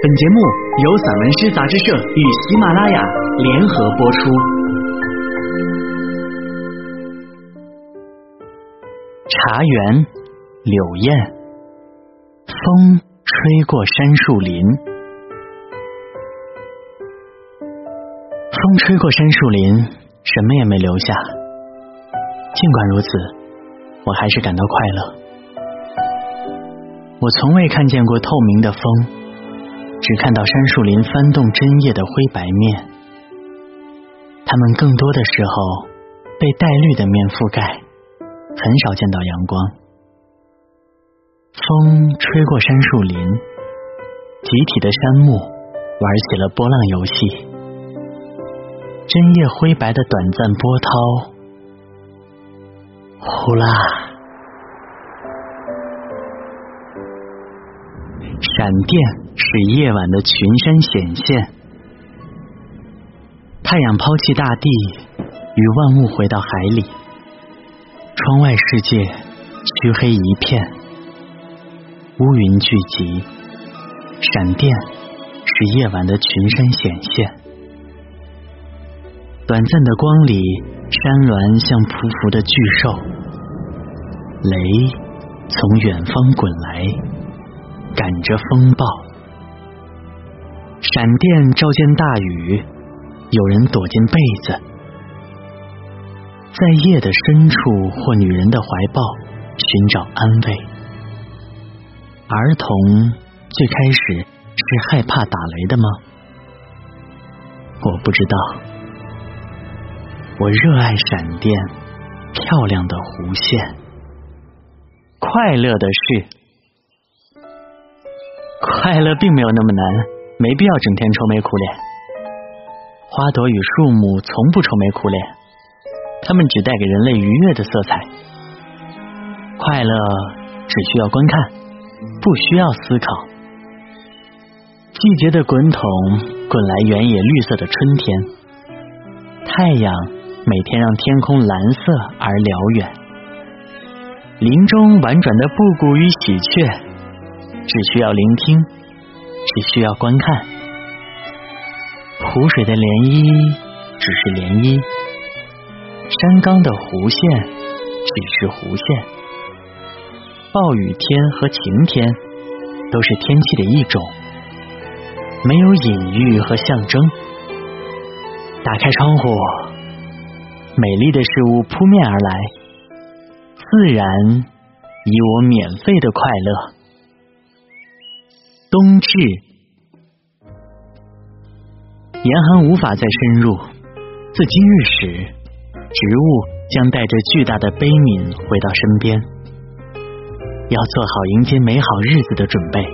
本节目由散文诗杂志社与喜马拉雅联合播出。茶园，柳燕，风吹过山树林，风吹过山树林，什么也没留下。尽管如此，我还是感到快乐。我从未看见过透明的风，只看到山树林翻动针叶的灰白面。它们更多的时候被带绿的面覆盖，很少见到阳光。风吹过山树林，集体的杉木玩起了波浪游戏，针叶灰白的短暂波涛，呼啦。闪电使夜晚的群山显现，太阳抛弃大地，与万物回到海里。窗外世界黢黑一片，乌云聚集，闪电使夜晚的群山显现。短暂的光里，山峦像匍匐的巨兽，雷从远方滚来。赶着风暴，闪电照见大雨，有人躲进被子，在夜的深处或女人的怀抱寻找安慰。儿童最开始是害怕打雷的吗？我不知道。我热爱闪电，漂亮的弧线，快乐的是。快乐并没有那么难，没必要整天愁眉苦脸。花朵与树木从不愁眉苦脸，它们只带给人类愉悦的色彩。快乐只需要观看，不需要思考。季节的滚筒滚来原野绿色的春天，太阳每天让天空蓝色而辽远。林中婉转的布谷与喜鹊。只需要聆听，只需要观看。湖水的涟漪只是涟漪，山冈的弧线只是弧线。暴雨天和晴天都是天气的一种，没有隐喻和象征。打开窗户，美丽的事物扑面而来，自然以我免费的快乐。冬至，严寒无法再深入。自今日始，植物将带着巨大的悲悯回到身边，要做好迎接美好日子的准备。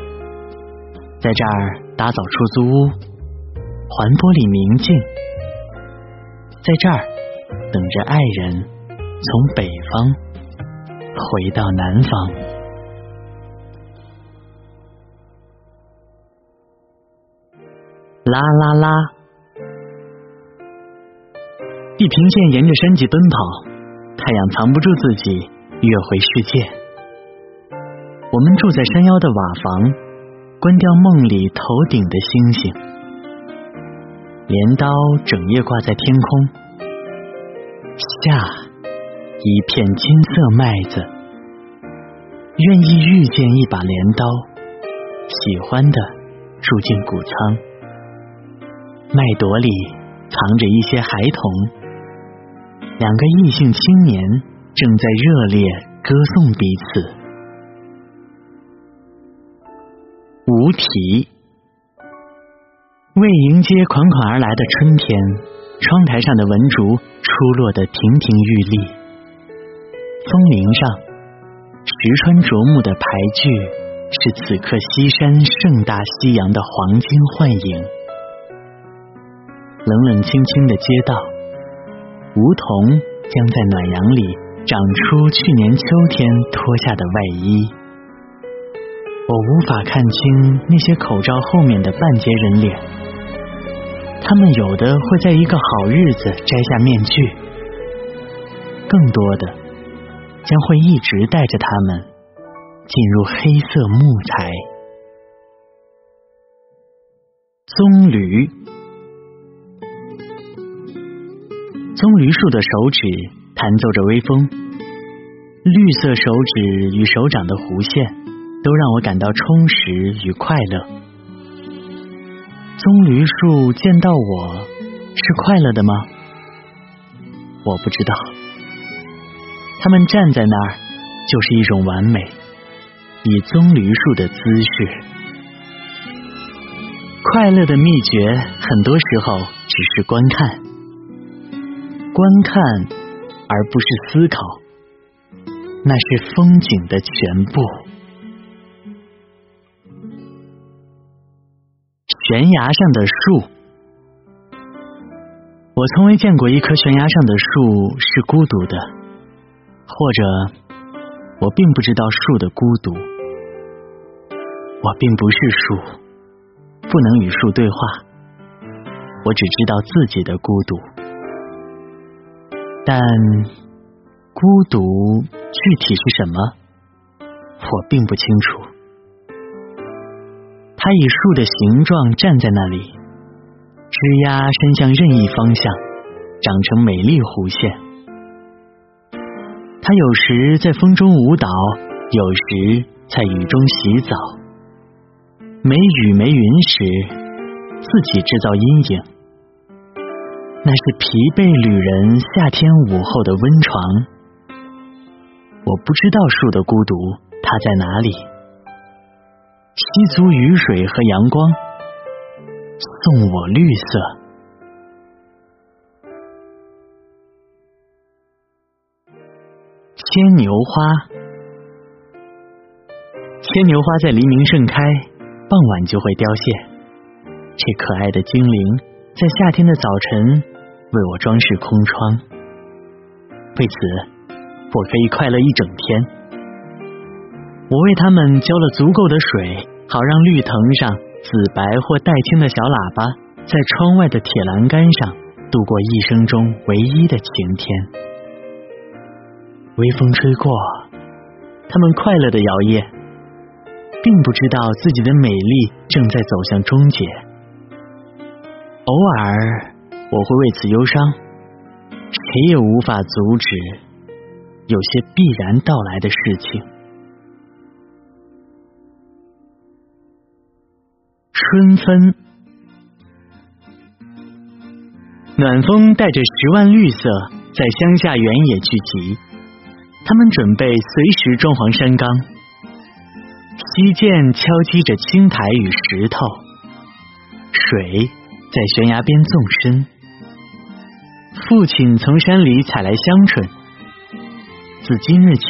在这儿打扫出租屋，环玻璃明镜，在这儿等着爱人从北方回到南方。啦啦啦！地平线沿着山脊奔跑，太阳藏不住自己，跃回世界。我们住在山腰的瓦房，关掉梦里头顶的星星。镰刀整夜挂在天空，下一片金色麦子。愿意遇见一把镰刀，喜欢的住进谷仓。麦垛里藏着一些孩童，两个异性青年正在热烈歌颂彼此。无题，为迎接款款而来的春天，窗台上的文竹出落得亭亭玉立。风铃上石川啄木的牌句，是此刻西山盛大夕阳的黄金幻影。冷冷清清的街道，梧桐将在暖阳里长出去年秋天脱下的外衣。我无法看清那些口罩后面的半截人脸，他们有的会在一个好日子摘下面具，更多的将会一直带着他们进入黑色木材。棕榈，棕榈树的手指弹奏着微风，绿色手指与手掌的弧线都让我感到充实与快乐。棕榈树见到我是快乐的吗？我不知道。他们站在那儿就是一种完美，以棕榈树的姿势。快乐的秘诀，很多时候只是观看，观看而不是思考，那是风景的全部。悬崖上的树，我从未见过一棵悬崖上的树是孤独的，或者我并不知道树的孤独，我并不是树。不能与树对话，我只知道自己的孤独，但孤独具体是什么，我并不清楚。它以树的形状站在那里，枝丫伸向任意方向，长成美丽弧线。它有时在风中舞蹈，有时在雨中洗澡。没雨没云时，自己制造阴影，那是疲惫旅人夏天午后的温床。我不知道树的孤独，它在哪里？吸足雨水和阳光，送我绿色。牵牛花，牵牛花在黎明盛开。傍晚就会凋谢，这可爱的精灵在夏天的早晨为我装饰空窗，为此我可以快乐一整天。我为他们浇了足够的水，好让绿藤上紫白或带青的小喇叭在窗外的铁栏杆上度过一生中唯一的晴天。微风吹过，他们快乐的摇曳。并不知道自己的美丽正在走向终结，偶尔我会为此忧伤，谁也无法阻止有些必然到来的事情。春分，暖风带着十万绿色在乡下原野聚集，他们准备随时装潢山岗。溪涧敲击着青苔与石头，水在悬崖边纵深。父亲从山里采来香椿，自今日起，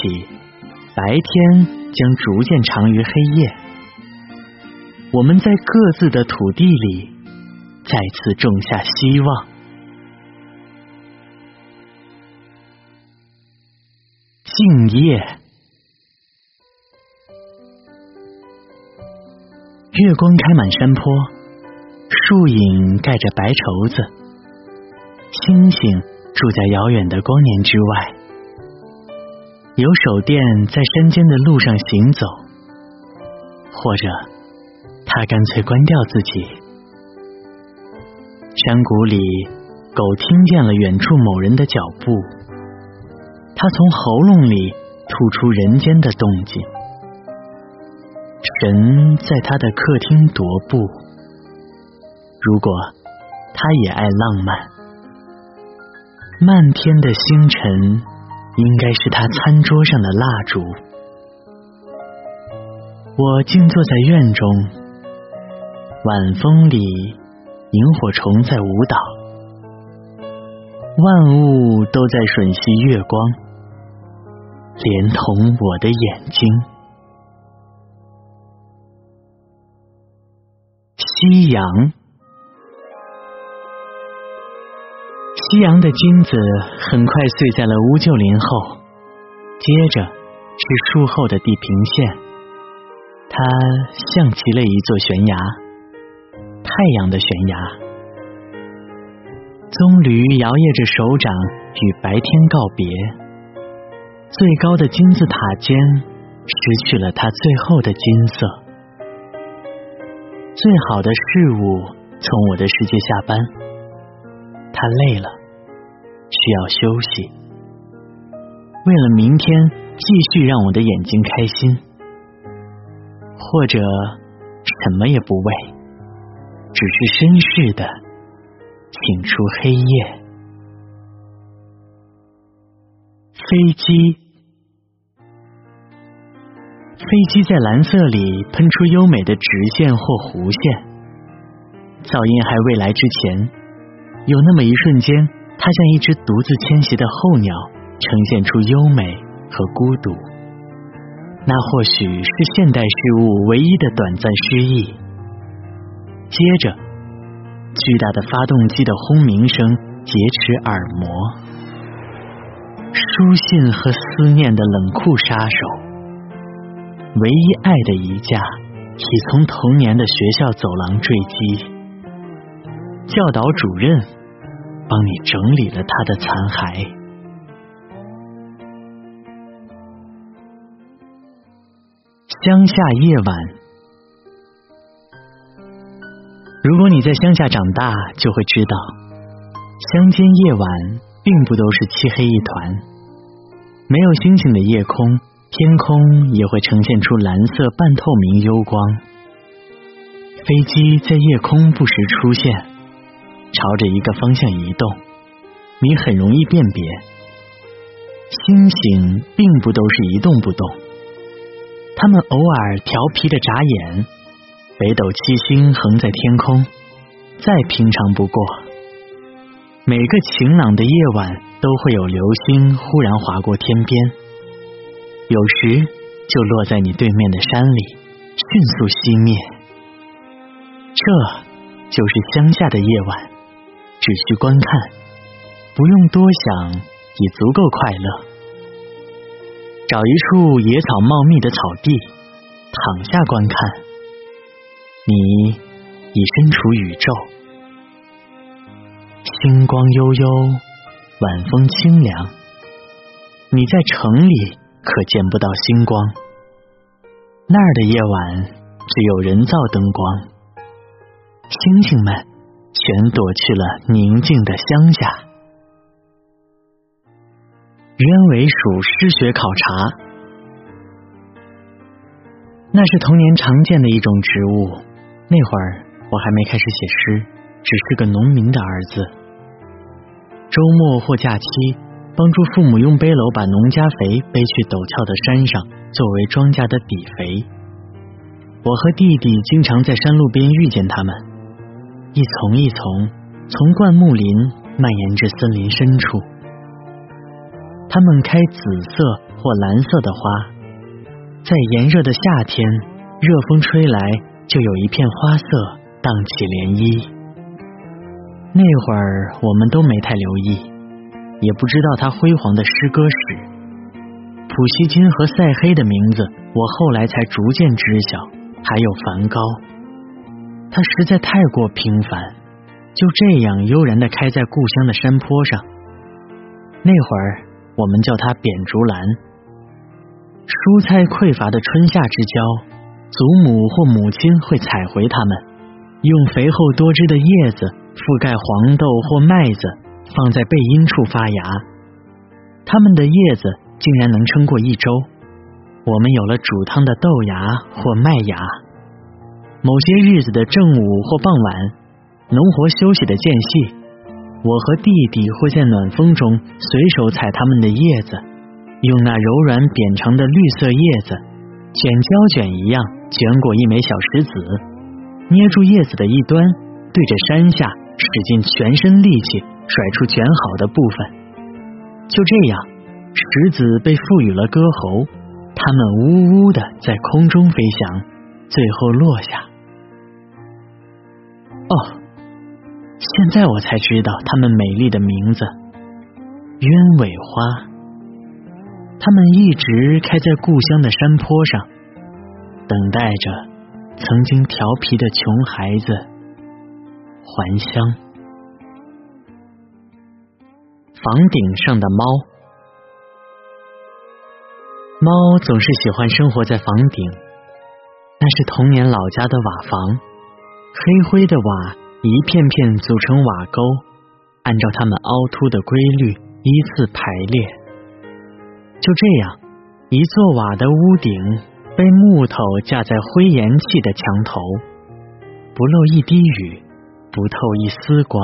白天将逐渐长于黑夜。我们在各自的土地里再次种下希望。敬业。月光开满山坡，树影盖着白绸子，星星住在遥远的光年之外。有手电在山间的路上行走，或者他干脆关掉自己。山谷里，狗听见了远处某人的脚步，它从喉咙里吐出人间的动静。神在他的客厅踱步。如果他也爱浪漫，漫天的星辰应该是他餐桌上的蜡烛。我静坐在院中，晚风里萤火虫在舞蹈，万物都在吮吸月光，连同我的眼睛。夕阳，夕阳的金子很快碎在了乌桕林后，接着是树后的地平线，它像极了一座悬崖，太阳的悬崖。棕榈摇曳着手掌与白天告别，最高的金字塔尖失去了它最后的金色。最好的事物从我的世界下班，他累了，需要休息。为了明天继续让我的眼睛开心，或者什么也不为，只是绅士的请出黑夜。飞机，飞机在蓝色里喷出优美的直线或弧线。噪音还未来之前，有那么一瞬间，它像一只独自迁徙的候鸟，呈现出优美和孤独。那或许是现代事物唯一的短暂失意。接着，巨大的发动机的轰鸣声劫持耳膜，书信和思念的冷酷杀手，唯一爱的一架，已从童年的学校走廊坠机。教导主任帮你整理了他的残骸。乡下夜晚，如果你在乡下长大，就会知道，乡间夜晚并不都是漆黑一团。没有星星的夜空，天空也会呈现出蓝色半透明幽光。飞机在夜空不时出现。朝着一个方向移动，你很容易辨别。星星并不都是一动不动，它们偶尔调皮的眨眼。北斗七星横在天空，再平常不过。每个晴朗的夜晚都会有流星忽然划过天边，有时就落在你对面的山里，迅速熄灭。这就是乡下的夜晚。只需观看，不用多想，已足够快乐。找一处野草茂密的草地，躺下观看，你已身处宇宙。星光悠悠，晚风清凉。你在城里可见不到星光，那儿的夜晚只有人造灯光。星星们。全躲去了宁静的乡下。鸢尾鼠诗学考察，那是童年常见的一种植物。那会儿我还没开始写诗，只是个农民的儿子。周末或假期，帮助父母用背篓把农家肥背去陡峭的山上，作为庄稼的底肥。我和弟弟经常在山路边遇见他们。一丛一丛从灌木林蔓延至森林深处，它们开紫色或蓝色的花，在炎热的夏天，热风吹来就有一片花色荡起涟漪。那会儿我们都没太留意，也不知道他辉煌的诗歌史。普希金和塞黑的名字，我后来才逐渐知晓，还有梵高。它实在太过平凡，就这样悠然的开在故乡的山坡上。那会儿我们叫它扁竹兰。蔬菜匮乏的春夏之交，祖母或母亲会采回它们，用肥厚多汁的叶子覆盖黄豆或麦子，放在背阴处发芽。它们的叶子竟然能撑过一周。我们有了煮汤的豆芽或麦芽。某些日子的正午或傍晚，农活休息的间隙，我和弟弟会在暖风中随手采它们的叶子，用那柔软扁长的绿色叶子卷胶卷一样卷裹一枚小石子，捏住叶子的一端，对着山下使尽全身力气甩出卷好的部分。就这样，石子被赋予了歌喉，它们呜呜的在空中飞翔，最后落下。哦，现在我才知道它们美丽的名字——鸢尾花。它们一直开在故乡的山坡上，等待着曾经调皮的穷孩子还乡。房顶上的猫，猫总是喜欢生活在房顶，那是童年老家的瓦房。黑灰的瓦一片片组成瓦沟，按照它们凹凸的规律依次排列。就这样，一座瓦的屋顶被木头架在灰岩砌的墙头，不漏一滴雨，不透一丝光。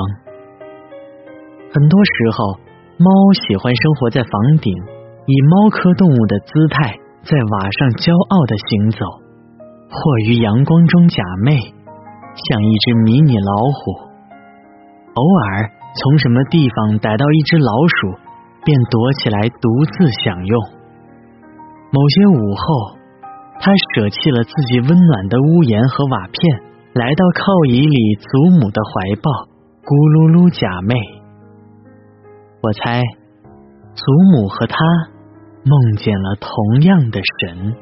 很多时候，猫喜欢生活在房顶，以猫科动物的姿态在瓦上骄傲的行走，或于阳光中假寐。像一只迷你老虎，偶尔从什么地方逮到一只老鼠，便躲起来独自享用。某些午后，他舍弃了自己温暖的屋檐和瓦片，来到靠椅里祖母的怀抱，咕噜噜假寐。我猜，祖母和他梦见了同样的神。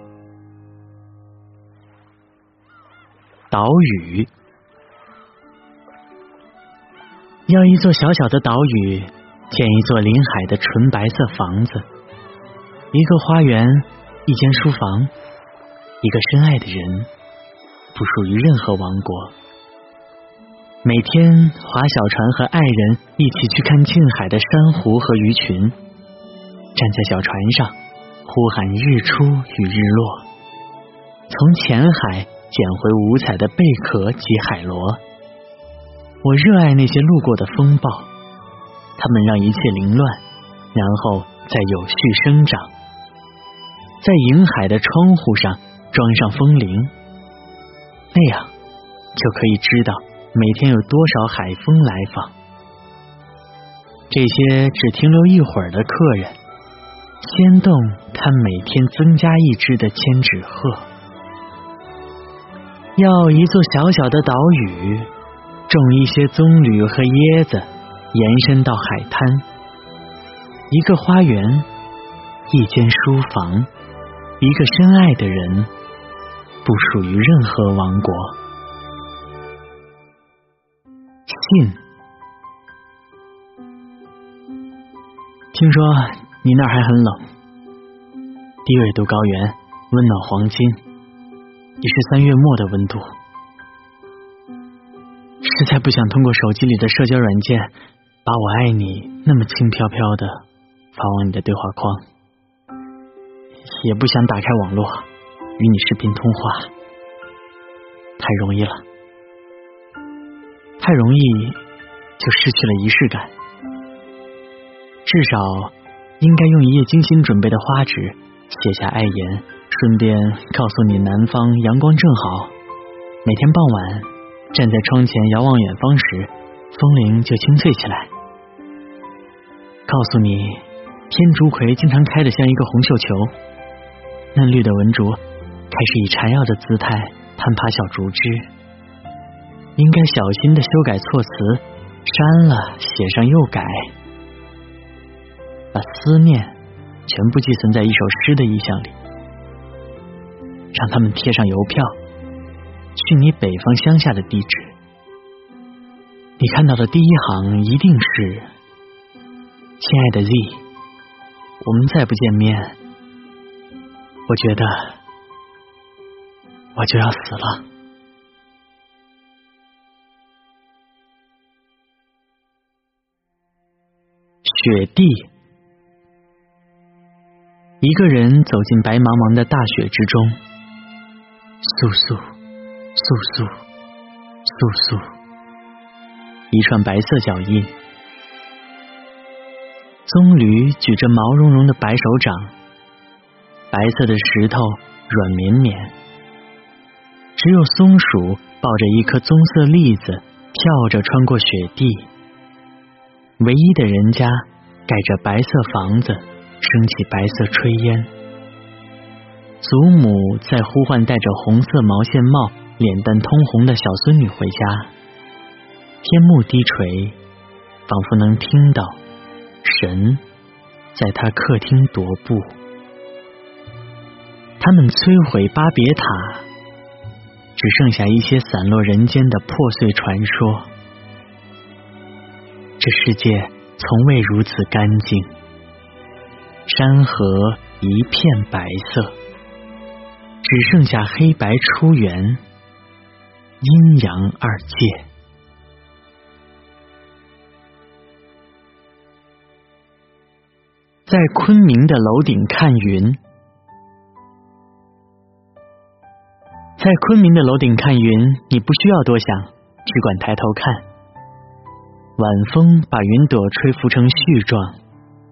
岛屿。要一座小小的岛屿，建一座临海的纯白色房子，一个花园，一间书房，一个深爱的人，不属于任何王国。每天划小船和爱人一起去看近海的珊瑚和鱼群，站在小船上呼喊日出与日落，从浅海捡回五彩的贝壳及海螺。我热爱那些路过的风暴，它们让一切凌乱，然后再有序生长。在银海的窗户上装上风铃，那样就可以知道每天有多少海风来访。这些只停留一会儿的客人，牵动他每天增加一只的千纸鹤。要一座小小的岛屿。种一些棕榈和椰子，延伸到海滩。一个花园，一间书房，一个深爱的人，不属于任何王国。信，听说你那儿还很冷。低纬度高原，温暖黄金，已是三月末的温度。实在不想通过手机里的社交软件把我爱你那么轻飘飘的发往你的对话框，也不想打开网络与你视频通话，太容易了，太容易就失去了仪式感。至少应该用一页精心准备的花纸写下爱言，顺便告诉你南方阳光正好，每天傍晚。站在窗前遥望远方时，风铃就清脆起来，告诉你天竺葵经常开得像一个红绣球，嫩绿的文竹开始以缠绕的姿态攀爬小竹枝，应该小心的修改措辞，删了写上又改，把思念全部寄存在一首诗的意象里，让他们贴上邮票。去你北方乡下的地址，你看到的第一行一定是：“亲爱的 Z，我们再不见面，我觉得我就要死了。”雪地，一个人走进白茫茫的大雪之中，簌簌。簌簌，簌簌，一串白色脚印。棕榈举着毛茸茸的白手掌，白色的石头软绵绵。只有松鼠抱着一颗棕色栗子，跳着穿过雪地。唯一的人家盖着白色房子，升起白色炊烟。祖母在呼唤戴着红色毛线帽。脸蛋通红的小孙女回家，天幕低垂，仿佛能听到神在他客厅踱步。他们摧毁巴别塔，只剩下一些散落人间的破碎传说。这世界从未如此干净，山河一片白色，只剩下黑白出圆。阴阳二界。在昆明的楼顶看云，在昆明的楼顶看云，你不需要多想，只管抬头看。晚风把云朵吹拂成絮状，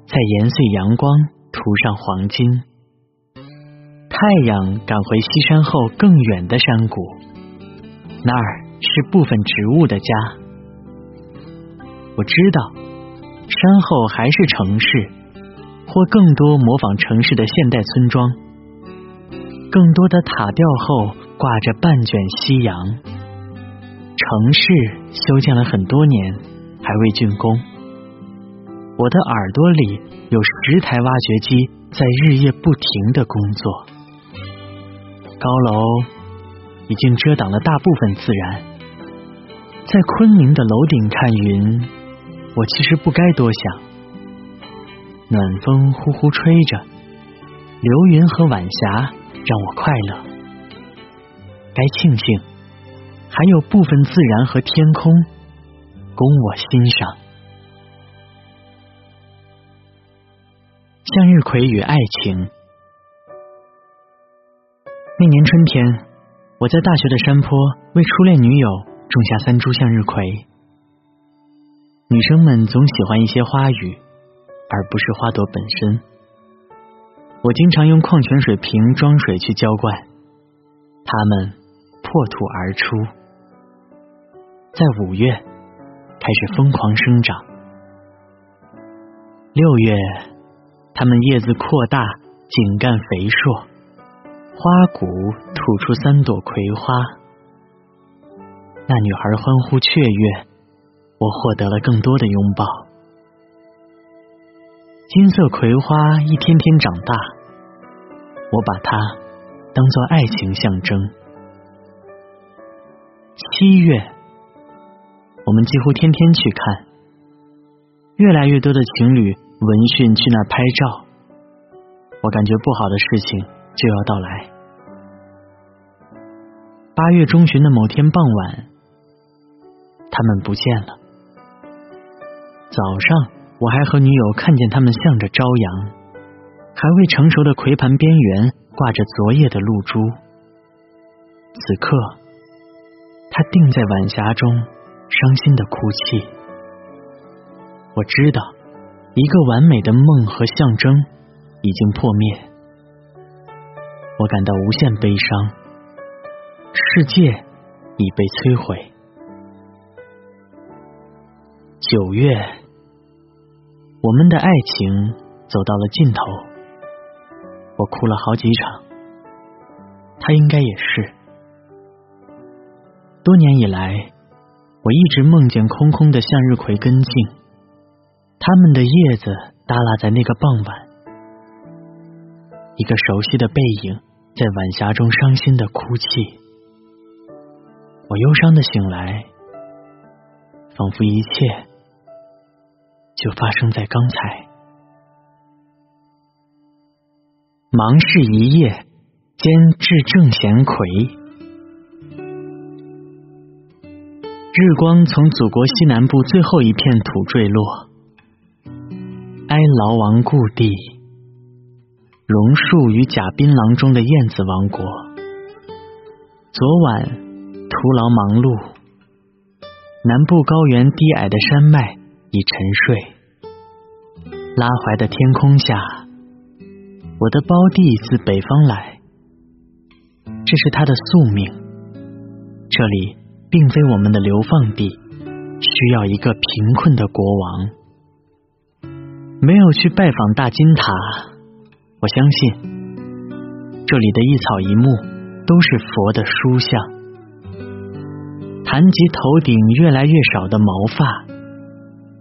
在盐碎阳光涂上黄金。太阳赶回西山后更远的山谷，那儿是部分植物的家。我知道，山后还是城市，或更多模仿城市的现代村庄。更多的塔吊后挂着半卷夕阳。城市修建了很多年，还未竣工。我的耳朵里有十台挖掘机在日夜不停的工作。高楼已经遮挡了大部分自然，在昆明的楼顶看云，我其实不该多想。暖风呼呼吹着，流云和晚霞让我快乐。该庆幸，还有部分自然和天空供我欣赏。向日葵与爱情。那年春天，我在大学的山坡为初恋女友种下三株向日葵。女生们总喜欢一些花语，而不是花朵本身。我经常用矿泉水瓶装水去浇灌，它们破土而出，在五月开始疯狂生长。六月，它们叶子扩大，茎干肥硕。花骨吐出三朵葵花，那女孩欢呼雀跃，我获得了更多的拥抱。金色葵花一天天长大，我把它当做爱情象征。七月，我们几乎天天去看，越来越多的情侣闻讯去那拍照，我感觉不好的事情。就要到来。八月中旬的某天傍晚，他们不见了。早上我还和女友看见他们向着朝阳，还未成熟的葵盘边缘挂着昨夜的露珠。此刻，他定在晚霞中，伤心的哭泣。我知道，一个完美的梦和象征已经破灭。我感到无限悲伤，世界已被摧毁。九月，我们的爱情走到了尽头，我哭了好几场，他应该也是。多年以来，我一直梦见空空的向日葵根茎，它们的叶子耷拉在那个傍晚，一个熟悉的背影。在晚霞中伤心的哭泣，我忧伤的醒来，仿佛一切就发生在刚才。忙事一夜，兼至正贤魁。日光从祖国西南部最后一片土坠落，哀牢王故地。榕树与假槟榔中的燕子王国。昨晚徒劳忙碌，南部高原低矮的山脉已沉睡。拉怀的天空下，我的胞弟自北方来，这是他的宿命。这里并非我们的流放地，需要一个贫困的国王。没有去拜访大金塔。我相信，这里的一草一木都是佛的书像。谈及头顶越来越少的毛发，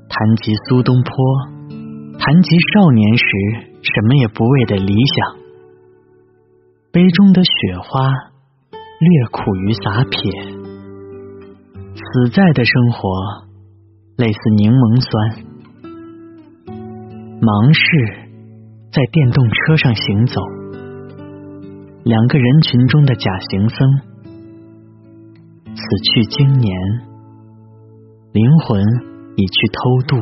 谈及苏东坡，谈及少年时什么也不为的理想。杯中的雪花略苦于洒撇，此在的生活类似柠檬酸。忙事。在电动车上行走，两个人群中的假行僧，此去经年，灵魂已去偷渡，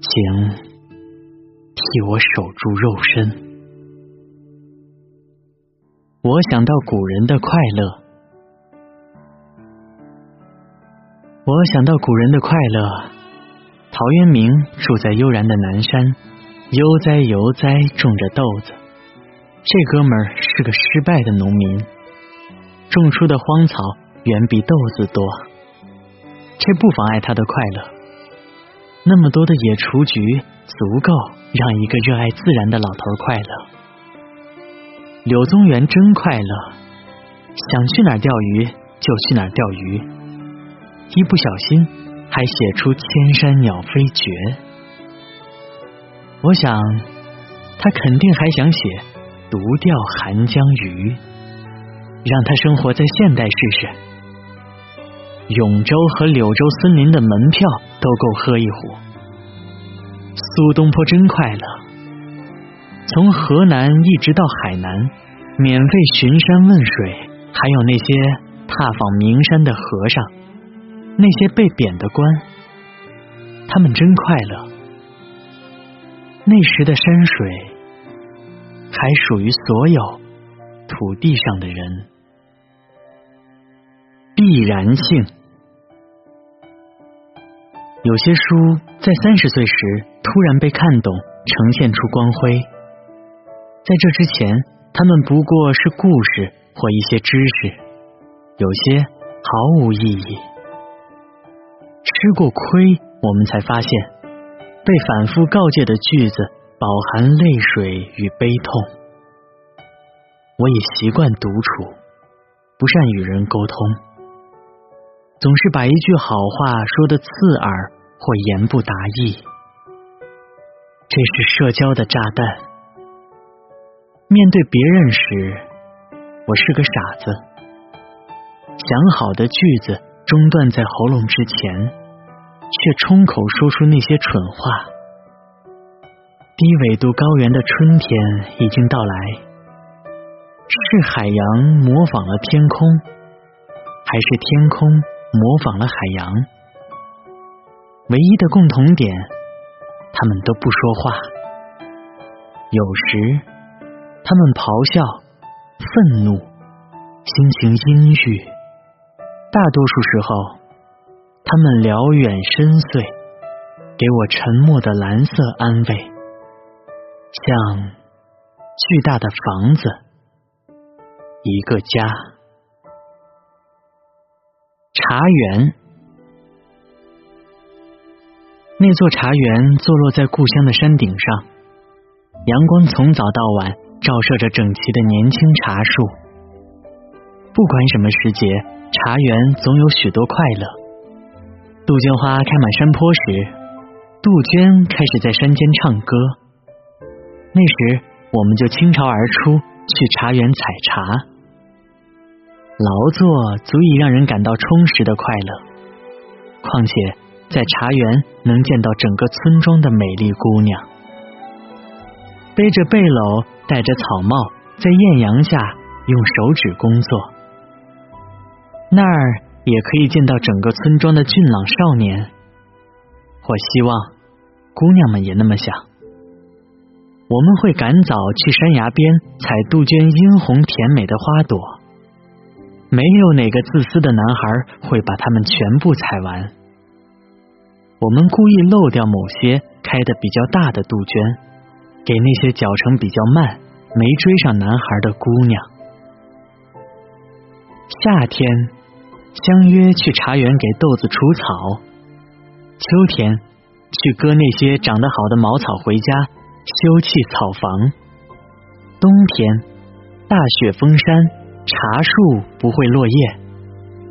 请替我守住肉身。我想到古人的快乐，我想到古人的快乐。陶渊明住在悠然的南山，悠哉悠哉种着豆子。这哥们儿是个失败的农民，种出的荒草远比豆子多，这不妨碍他的快乐。那么多的野雏菊，足够让一个热爱自然的老头快乐。柳宗元真快乐，想去哪儿钓鱼就去哪儿钓鱼，一不小心还写出千山鸟飞绝。我想，他肯定还想写独钓寒江鱼，让他生活在现代试试。永州和柳州森林的门票都够喝一壶。苏东坡真快乐。从河南一直到海南，免费巡山问水，还有那些踏访名山的和尚，那些被贬的官，他们真快乐。那时的山水还属于所有土地上的人。必然性，有些书在三十岁时突然被看懂，呈现出光辉。在这之前，他们不过是故事或一些知识，有些毫无意义。吃过亏，我们才发现，被反复告诫的句子饱含泪水与悲痛。我已习惯独处，不善与人沟通，总是把一句好话说的刺耳或言不达意，这是社交的炸弹。面对别人时，我是个傻子。想好的句子中断在喉咙之前，却冲口说出那些蠢话。低纬度高原的春天已经到来，是海洋模仿了天空，还是天空模仿了海洋？唯一的共同点，他们都不说话。有时。他们咆哮、愤怒、心情阴郁，大多数时候，他们辽远深邃，给我沉默的蓝色安慰，像巨大的房子，一个家。茶园，那座茶园坐落在故乡的山顶上，阳光从早到晚。照射着整齐的年轻茶树，不管什么时节，茶园总有许多快乐。杜鹃花开满山坡时，杜鹃开始在山间唱歌。那时，我们就倾巢而出去茶园采茶。劳作足以让人感到充实的快乐，况且在茶园能见到整个村庄的美丽姑娘，背着背篓。戴着草帽，在艳阳下用手指工作，那儿也可以见到整个村庄的俊朗少年。我希望姑娘们也那么想。我们会赶早去山崖边采杜鹃殷红甜美的花朵，没有哪个自私的男孩会把它们全部采完。我们故意漏掉某些开的比较大的杜鹃。给那些脚程比较慢、没追上男孩的姑娘。夏天相约去茶园给豆子除草，秋天去割那些长得好的茅草回家修葺草房，冬天大雪封山，茶树不会落叶，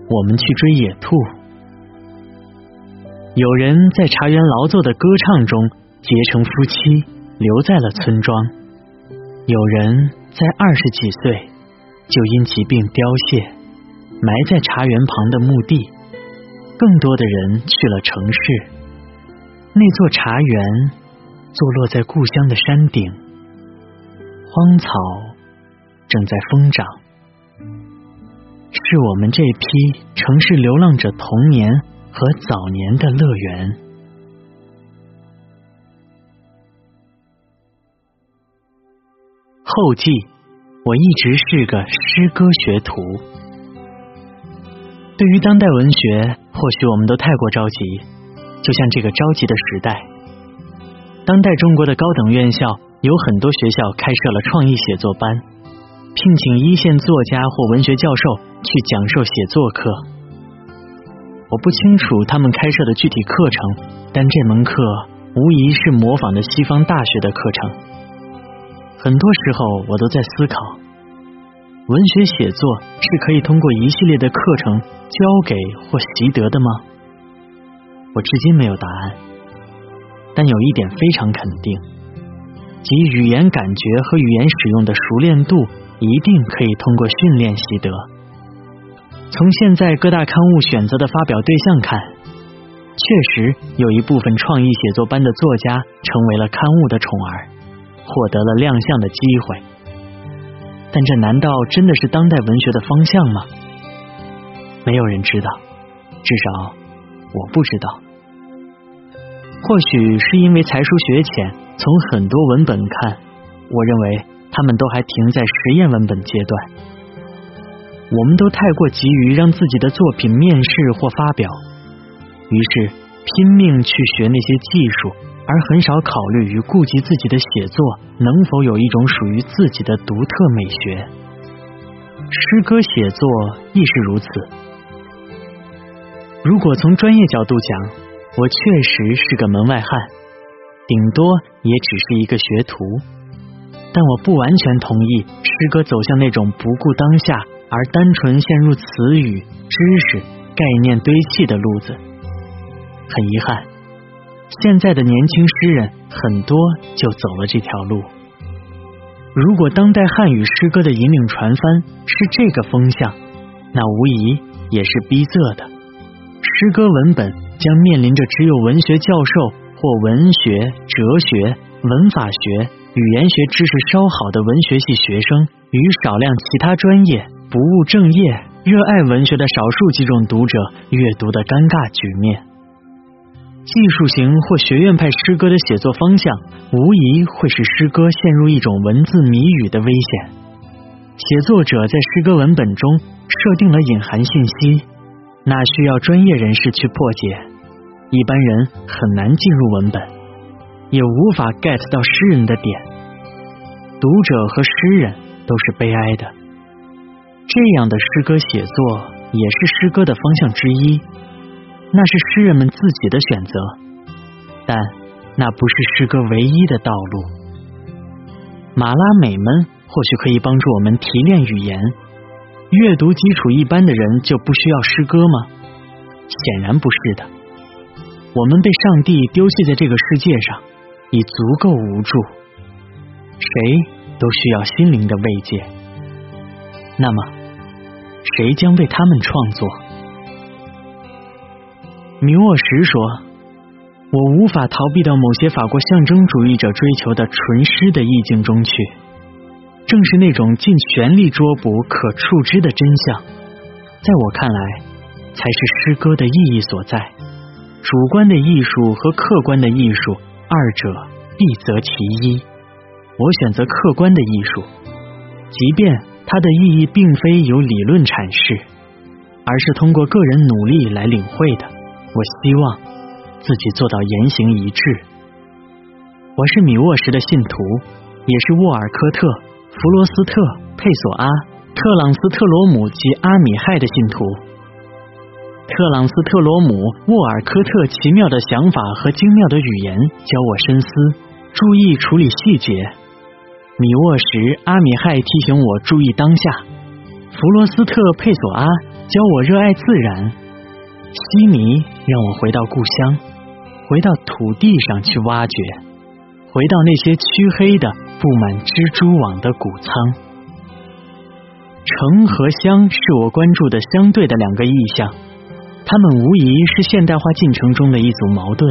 我们去追野兔。有人在茶园劳作的歌唱中结成夫妻。留在了村庄，有人在二十几岁就因疾病凋谢，埋在茶园旁的墓地。更多的人去了城市。那座茶园坐落在故乡的山顶，荒草正在疯长，是我们这批城市流浪者童年和早年的乐园。后记，我一直是个诗歌学徒。对于当代文学，或许我们都太过着急，就像这个着急的时代。当代中国的高等院校有很多学校开设了创意写作班，聘请一线作家或文学教授去讲授写作课。我不清楚他们开设的具体课程，但这门课无疑是模仿的西方大学的课程。很多时候，我都在思考，文学写作是可以通过一系列的课程教给或习得的吗？我至今没有答案。但有一点非常肯定，即语言感觉和语言使用的熟练度一定可以通过训练习得。从现在各大刊物选择的发表对象看，确实有一部分创意写作班的作家成为了刊物的宠儿，获得了亮相的机会。但这难道真的是当代文学的方向吗？没有人知道，至少我不知道。或许是因为才疏学浅，从很多文本看，我认为他们都还停在实验文本阶段。我们都太过急于让自己的作品面世或发表，于是拼命去学那些技术，而很少考虑与顾及自己的写作能否有一种属于自己的独特美学。诗歌写作亦是如此。如果从专业角度讲，我确实是个门外汉，顶多也只是一个学徒。但我不完全同意诗歌走向那种不顾当下。而单纯陷入词语、知识、概念堆砌的路子，很遗憾，现在的年轻诗人很多就走了这条路。如果当代汉语诗歌的引领传帆是这个风向，那无疑也是逼仄的。诗歌文本将面临着只有文学教授或文学、哲学、文法学、语言学知识稍好的文学系学生与少量其他专业。不务正业、热爱文学的少数几种读者阅读的尴尬局面。技术型或学院派诗歌的写作方向，无疑会使诗歌陷入一种文字谜语的危险。写作者在诗歌文本中设定了隐含信息，那需要专业人士去破解，一般人很难进入文本，也无法 get 到诗人的点。读者和诗人都是悲哀的。这样的诗歌写作也是诗歌的方向之一，那是诗人们自己的选择，但那不是诗歌唯一的道路。马拉美们或许可以帮助我们提炼语言，阅读基础一般的人就不需要诗歌吗？显然不是的。我们被上帝丢弃在这个世界上，已足够无助，谁都需要心灵的慰藉。那么。谁将为他们创作？米沃什说：“我无法逃避到某些法国象征主义者追求的纯诗的意境中去。正是那种尽全力捉捕可触知的真相，在我看来，才是诗歌的意义所在。主观的艺术和客观的艺术，二者必择其一。我选择客观的艺术，即便。”它的意义并非由理论阐释，而是通过个人努力来领会的。我希望自己做到言行一致。我是米沃什的信徒，也是沃尔科特、弗罗斯特、佩索阿、特朗斯特罗姆及阿米亥的信徒。特朗斯特罗姆、沃尔科特奇妙的想法和精妙的语言教我深思，注意处理细节。米沃什、阿米亥提醒我注意当下；弗罗斯特、佩索阿教我热爱自然；西尼让我回到故乡，回到土地上去挖掘，回到那些黢黑的、布满蜘蛛网的谷仓。城和乡是我关注的相对的两个意象，它们无疑是现代化进程中的一组矛盾，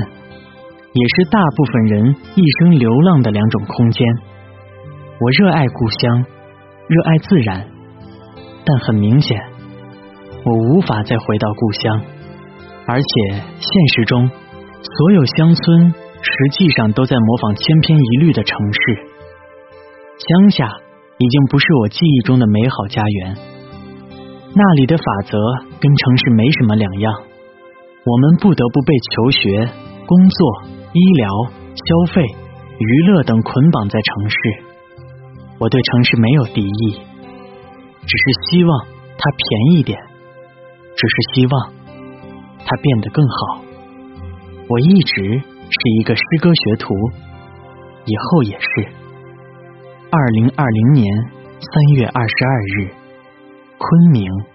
也是大部分人一生流浪的两种空间。我热爱故乡，热爱自然，但很明显，我无法再回到故乡。而且现实中，所有乡村实际上都在模仿千篇一律的城市。乡下已经不是我记忆中的美好家园。那里的法则跟城市没什么两样，我们不得不被求学、工作、医疗、消费、娱乐等捆绑在城市。我对城市没有敌意，只是希望它便宜点，只是希望他变得更好。我一直是一个诗歌学徒，以后也是。二零二零年三月二十二日，昆明。